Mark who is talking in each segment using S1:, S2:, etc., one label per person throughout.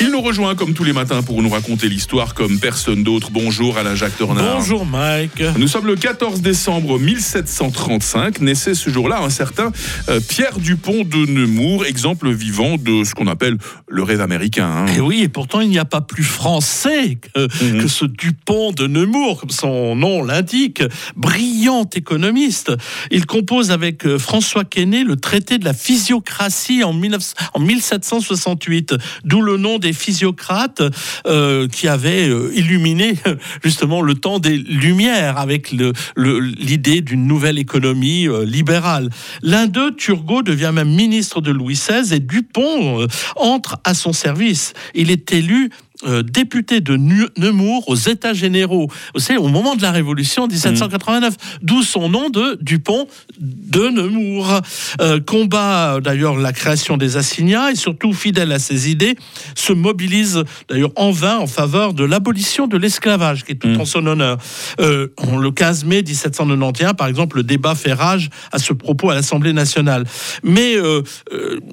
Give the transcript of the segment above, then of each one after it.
S1: Il nous rejoint comme tous les matins pour nous raconter l'histoire comme personne d'autre. Bonjour Alain Jacques Tornard.
S2: Bonjour Mike.
S1: Nous sommes le 14 décembre 1735. Naissait ce jour-là un certain euh, Pierre Dupont de Nemours, exemple vivant de ce qu'on appelle le rêve américain. hein.
S2: Et oui, et pourtant il n'y a pas plus français que,
S1: Mhm.
S2: que ce Dupont de Nemours, comme son nom l'indique. Brillant économiste. Il compose avec euh, François Quesnay le traité de la physiocratie en, 19 en 1768, d'où le nom des physiocrates euh, qui avaient euh, illuminé justement le temps des Lumières avec l'idée d'une nouvelle économie euh, libérale. L'un d'eux, Turgot, devient même ministre de Louis XVI et Dupont entre à son service. Il est élu euh, député de Nemours aux États généraux. Savez, au moment de la Révolution 1789, d'où son nom de Dupont de Nemours. Euh, combat euh, d'ailleurs la création des assignats et surtout fidèle à ses idées, se mobilise d'ailleurs en vain en faveur de l'abolition de l'esclavage, qui est tout
S1: Mm.
S2: en son honneur. Euh, le 15 mai 1791, par exemple, le débat fait rage à ce propos à l'Assemblée nationale. Mais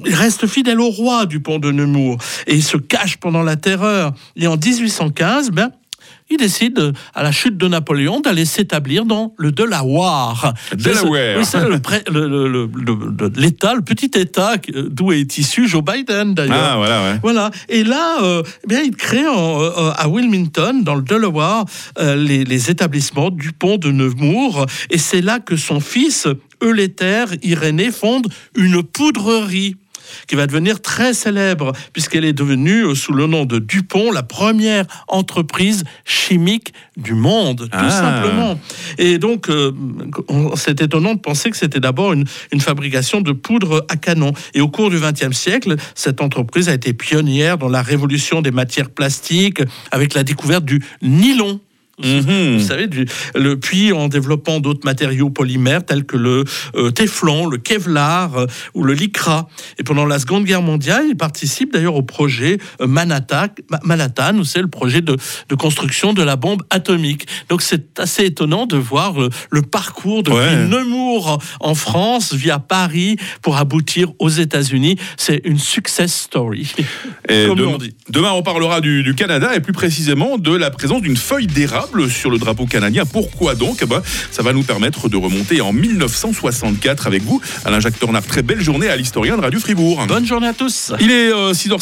S2: il reste fidèle au roi du pont de Nemours et il se cache pendant la terreur. Et en 1815, ben, il décide, à la chute de Napoléon, d'aller s'établir dans le Delaware.
S1: Delaware.
S2: Oui, c'est le pré- le- le- le- le- l'État, le petit État euh, d'où est issu Joe Biden, d'ailleurs.
S1: Ah voilà, ouais.
S2: Voilà. Et là, euh, eh bien, il crée en- euh, à Wilmington, dans le Delaware, euh, les, les établissements du pont de Nemours. Et c'est là que son fils, Euléther Irénée, fonde une poudrerie qui va devenir très célèbre, puisqu'elle est devenue, euh, sous le nom de Dupont, la première entreprise chimique du monde, tout
S1: Ah.
S2: simplement. Et donc, euh, c'est étonnant de penser que c'était d'abord une, une fabrication de poudre à canon. Et au cours du XXe siècle, cette entreprise a été pionnière dans la révolution des matières plastiques, avec la découverte du nylon.
S1: Mhm.
S2: Vous savez, du, le, puis en développant d'autres matériaux polymères tels que le euh, téflon, le kevlar euh, ou le lycra. Et pendant la Seconde Guerre mondiale, il participe d'ailleurs au projet euh, Manhattan, Ma- Manhattan, où c'est le projet de, de construction de la bombe atomique. Donc c'est assez étonnant de voir euh, le parcours depuis
S1: Ouais.
S2: Nemours en France via Paris pour aboutir aux États-Unis. C'est une success story.
S1: Et
S2: Comme
S1: dem-
S2: on dit.
S1: Demain, on parlera du, du Canada et plus précisément de la présence d'une feuille d'érable sur le drapeau canadien. Pourquoi donc? Eh ben, Ça va nous permettre de remonter en 1964 avec vous. Alain-Jacques Tornard, très belle journée à l'historien de Radio Fribourg.
S2: Bonne journée à tous.
S1: Il est 6h